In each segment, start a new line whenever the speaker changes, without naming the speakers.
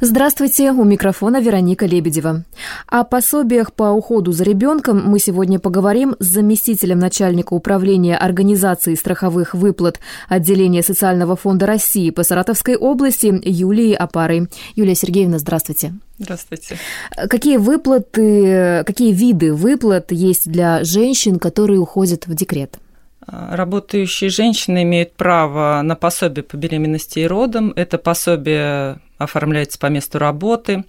Здравствуйте, у микрофона Вероника Лебедева. О пособиях по уходу за ребенком мы сегодня поговорим с заместителем начальника управления организации страховых выплат отделения Социального фонда России по Саратовской области Юлией Апарой. Юлия Сергеевна, здравствуйте.
Здравствуйте.
Какие выплаты, какие виды выплат есть для женщин, которые уходят в декрет?
Работающие женщины имеют право на пособие по беременности и родам. Это пособие оформляется по месту работы.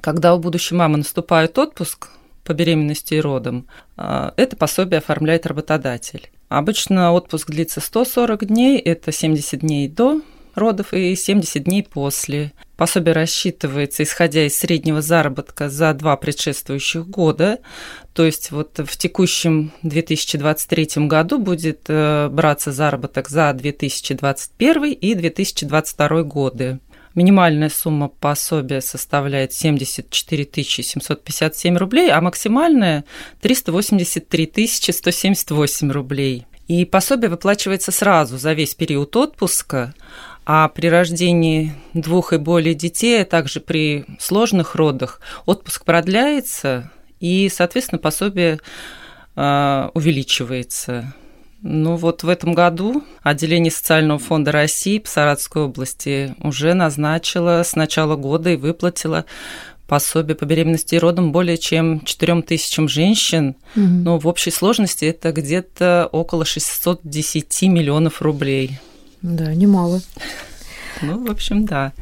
Когда у будущей мамы наступает отпуск по беременности и родам, а, это пособие оформляет работодатель. Обычно отпуск длится 140 дней, это 70 дней до родов и 70 дней после. Пособие рассчитывается, исходя из среднего заработка за два предшествующих года. То есть вот в текущем 2023 году будет э, браться заработок за 2021 и 2022 годы. Минимальная сумма пособия составляет 74 757 рублей, а максимальная 383 178 рублей. И пособие выплачивается сразу за весь период отпуска, а при рождении двух и более детей, а также при сложных родах отпуск продляется, и, соответственно, пособие а, увеличивается. Ну вот в этом году отделение социального фонда России по Саратовской области уже назначило с начала года и выплатило пособие по беременности и родам более чем 4 тысячам женщин. Угу. Но в общей сложности это где-то около 610 миллионов рублей.
Да, немало.
Ну, в общем, да.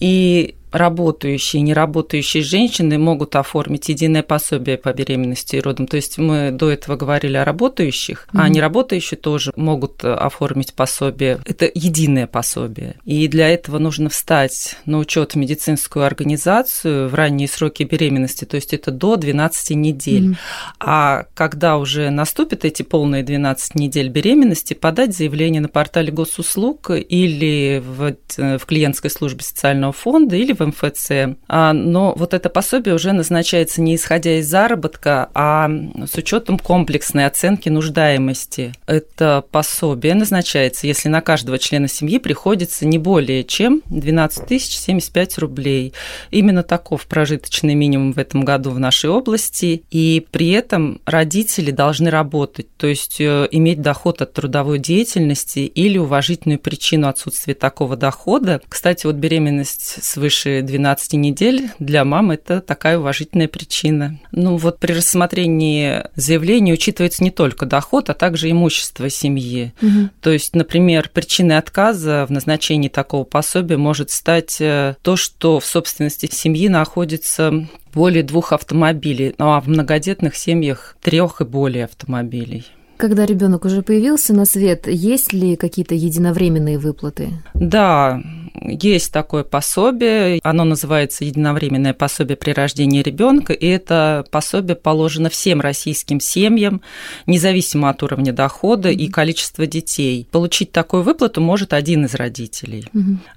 И работающие и неработающие женщины могут оформить единое пособие по беременности и родам. То есть мы до этого говорили о работающих, mm-hmm. а неработающие тоже могут оформить пособие. Это единое пособие. И для этого нужно встать на учет в медицинскую организацию в ранние сроки беременности, то есть это до 12 недель. Mm-hmm. А когда уже наступят эти полные 12 недель беременности, подать заявление на портале госуслуг или в, в клиентской службе социального фонда или в МФЦ. А, но вот это пособие уже назначается не исходя из заработка, а с учетом комплексной оценки нуждаемости. Это пособие назначается, если на каждого члена семьи приходится не более чем 12 тысяч 75 рублей. Именно таков прожиточный минимум в этом году в нашей области. И при этом родители должны работать, то есть э, иметь доход от трудовой деятельности или уважительную причину отсутствия такого дохода. Кстати, вот беременность свыше свыше 12 недель для мам это такая уважительная причина. Ну вот при рассмотрении заявления учитывается не только доход, а также имущество семьи. Угу. То есть, например, причиной отказа в назначении такого пособия может стать э, то, что в собственности семьи находится более двух автомобилей, ну а в многодетных семьях трех и более автомобилей.
Когда ребенок уже появился на свет, есть ли какие-то единовременные выплаты?
Да, есть такое пособие, оно называется единовременное пособие при рождении ребенка, и это пособие положено всем российским семьям, независимо от уровня дохода и количества детей. Получить такую выплату может один из родителей.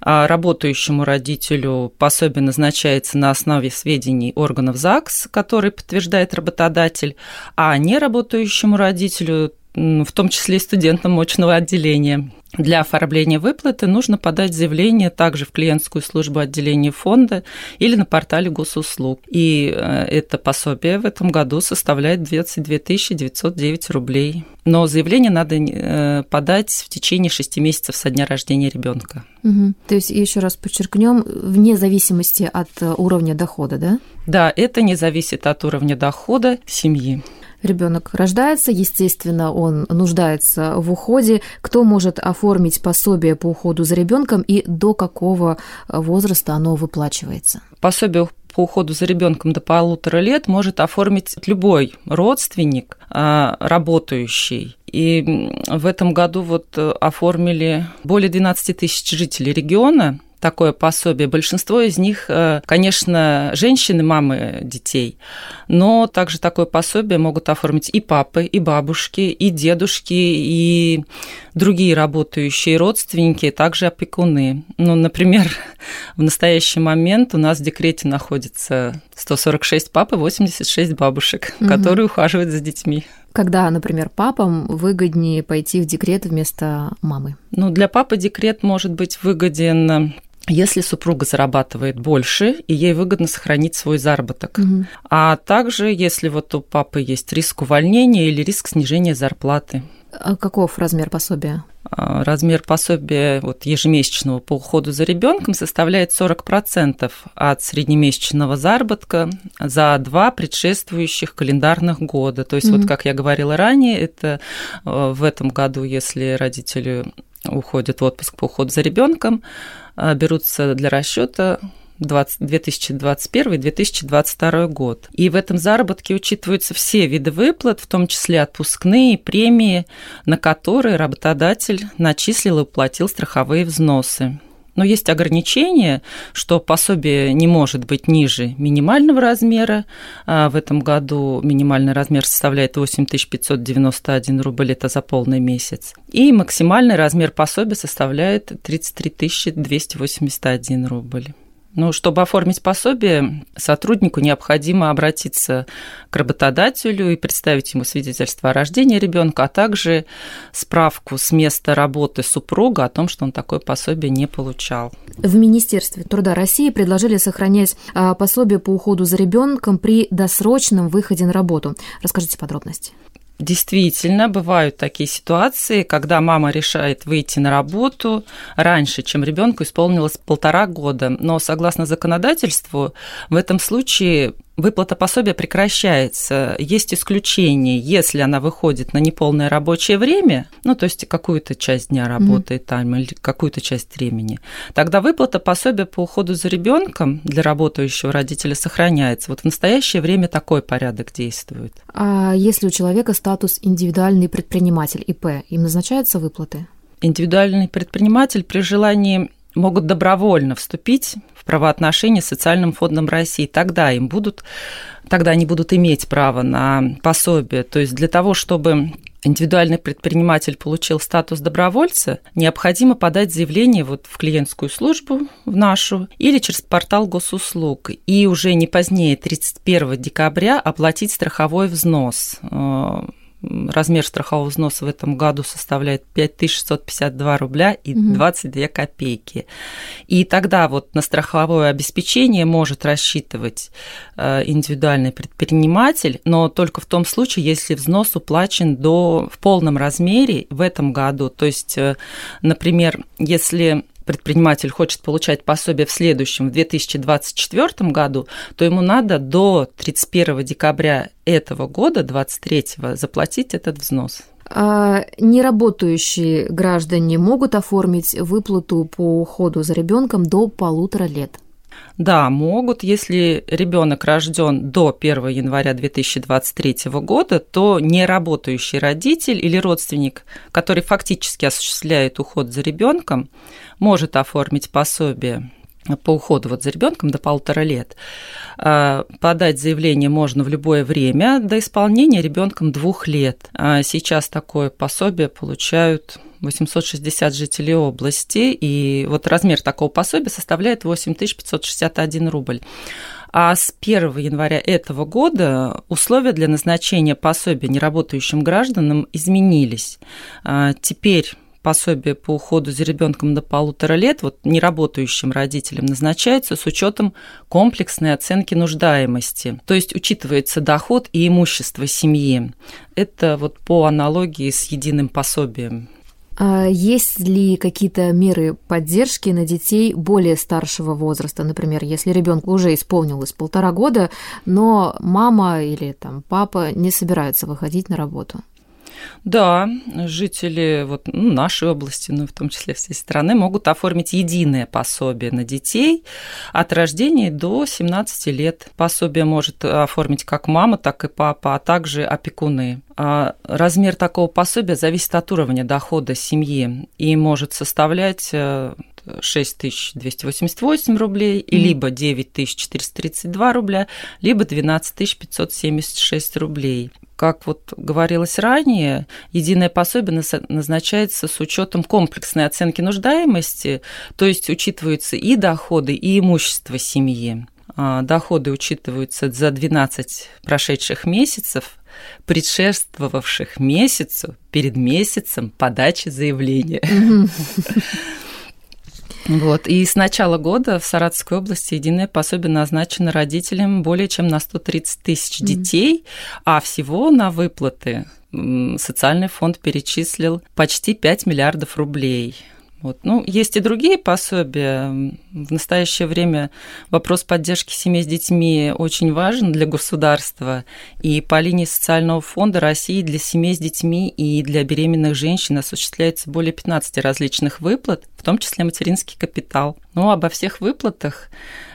А работающему родителю пособие назначается на основе сведений органов ЗАГС, которые подтверждает работодатель, а неработающему родителю в том числе и студентам очного отделения. Для оформления выплаты нужно подать заявление также в клиентскую службу отделения фонда или на портале госуслуг. И э, это пособие в этом году составляет 22 909 рублей. Но заявление надо э, подать в течение 6 месяцев со дня рождения ребенка.
Угу. То есть, еще раз подчеркнем, вне зависимости от э, уровня дохода, да?
Да, это не зависит от уровня дохода семьи
ребенок рождается, естественно, он нуждается в уходе. Кто может оформить пособие по уходу за ребенком и до какого возраста оно выплачивается?
Пособие по уходу за ребенком до полутора лет может оформить любой родственник, а, работающий. И в этом году вот оформили более 12 тысяч жителей региона такое пособие. Большинство из них, э, конечно, женщины, мамы детей, но также такое пособие могут оформить и папы, и бабушки, и дедушки, и другие работающие родственники, также опекуны. Ну, например, в настоящий момент у нас в декрете находится 146 пап и 86 бабушек, угу. которые ухаживают за детьми.
Когда, например, папам выгоднее пойти в декрет вместо мамы?
Ну, для папы декрет может быть выгоден если супруга зарабатывает больше, и ей выгодно сохранить свой заработок. Угу. А также, если вот у папы есть риск увольнения или риск снижения зарплаты.
А каков размер пособия?
А, размер пособия вот, ежемесячного по уходу за ребенком составляет 40% от среднемесячного заработка за два предшествующих календарных года. То есть, mm-hmm. вот как я говорила ранее, это э, в этом году, если родители уходят в отпуск по уходу за ребенком, э, берутся для расчета 2021-2022 год. И в этом заработке учитываются все виды выплат, в том числе отпускные, премии, на которые работодатель начислил и уплатил страховые взносы. Но есть ограничение, что пособие не может быть ниже минимального размера. А в этом году минимальный размер составляет 8591 рубль, это за полный месяц. И максимальный размер пособия составляет 33 281 рубль. Ну, чтобы оформить пособие, сотруднику необходимо обратиться к работодателю и представить ему свидетельство о рождении ребенка, а также справку с места работы супруга о том, что он такое пособие не получал.
В Министерстве труда России предложили сохранять а, пособие по уходу за ребенком при досрочном выходе на работу. Расскажите подробности.
Действительно, бывают такие ситуации, когда мама решает выйти на работу раньше, чем ребенку исполнилось полтора года. Но согласно законодательству, в этом случае выплата пособия прекращается. Есть исключение, если она выходит на неполное рабочее время, ну, то есть какую-то часть дня работает mm-hmm. там или какую-то часть времени, тогда выплата пособия по уходу за ребенком для работающего родителя сохраняется. Вот в настоящее время такой порядок действует.
А если у человека статус индивидуальный предприниматель ИП, им назначаются выплаты?
Индивидуальный предприниматель при желании могут добровольно вступить в правоотношения с социальным фондом России. Тогда им будут, тогда они будут иметь право на пособие. То есть для того, чтобы индивидуальный предприниматель получил статус добровольца, необходимо подать заявление вот в клиентскую службу, в нашу, или через портал госуслуг, и уже не позднее 31 декабря оплатить страховой взнос э, размер страхового взноса в этом году составляет 5652 рубля и 22 копейки. И тогда вот на страховое обеспечение может рассчитывать э, индивидуальный предприниматель, но только в том случае, если взнос уплачен до, в полном размере в этом году. То есть, э, например, если предприниматель хочет получать пособие в следующем, в 2024 году, то ему надо до 31 декабря этого года, 2023, заплатить этот взнос.
А неработающие граждане могут оформить выплату по уходу за ребенком до полутора лет.
Да, могут. Если ребенок рожден до 1 января 2023 года, то неработающий родитель или родственник, который фактически осуществляет уход за ребенком, может оформить пособие по уходу вот за ребенком до полутора лет. А, подать заявление можно в любое время до исполнения ребенком двух лет. А сейчас такое пособие получают 860 жителей области, и вот размер такого пособия составляет 8561 рубль. А с 1 января этого года условия для назначения пособия неработающим гражданам изменились. А, теперь пособие по уходу за ребенком до полутора лет вот неработающим родителям назначается с учетом комплексной оценки нуждаемости. То есть учитывается доход и имущество семьи. Это вот по аналогии с единым пособием.
А есть ли какие-то меры поддержки на детей более старшего возраста? Например, если ребенку уже исполнилось полтора года, но мама или там папа не собираются выходить на работу?
Да, жители вот, ну, нашей области, ну, в том числе всей страны, могут оформить единое пособие на детей от рождения до 17 лет. Пособие может оформить как мама, так и папа, а также опекуны. А размер такого пособия зависит от уровня дохода семьи и может составлять э, 6288 рублей, mm. либо 9432 рубля, либо 12576 рублей. Как вот говорилось ранее, единое пособие назначается с учетом комплексной оценки нуждаемости, то есть учитываются и доходы, и имущество семьи. А, доходы учитываются за 12 прошедших месяцев, предшествовавших месяцу перед месяцем подачи заявления. Вот. И с начала года в Саратовской области единое пособие назначено родителям более чем на 130 тысяч детей, а всего на выплаты социальный фонд перечислил почти 5 миллиардов рублей. Вот. Ну, есть и другие пособия. В настоящее время вопрос поддержки семей с детьми очень важен для государства. И по линии социального фонда России для семей с детьми и для беременных женщин осуществляется более 15 различных выплат, в том числе материнский капитал. Ну, обо всех выплатах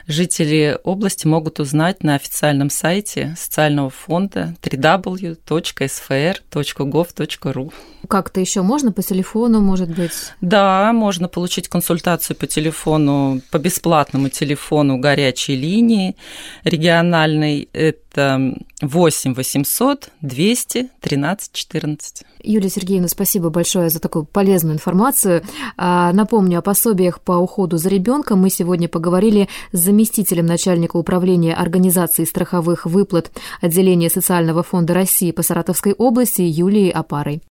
жители области могут узнать на официальном сайте социального фонда www.sfr.gov.ru.
Как-то еще можно по телефону, может быть?
Да, можно получить консультацию по телефону, по бесплатному телефону горячей линии региональной. Это 8 800 200 13 14.
Юлия Сергеевна, спасибо большое за такую полезную информацию. А, напомню, о пособиях по уходу за ребенком мы сегодня поговорили с заместителем начальника управления организации страховых выплат отделения Социального фонда России по Саратовской области Юлией Апарой.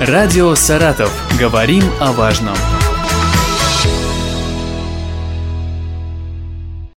Радио «Саратов». Говорим о важном.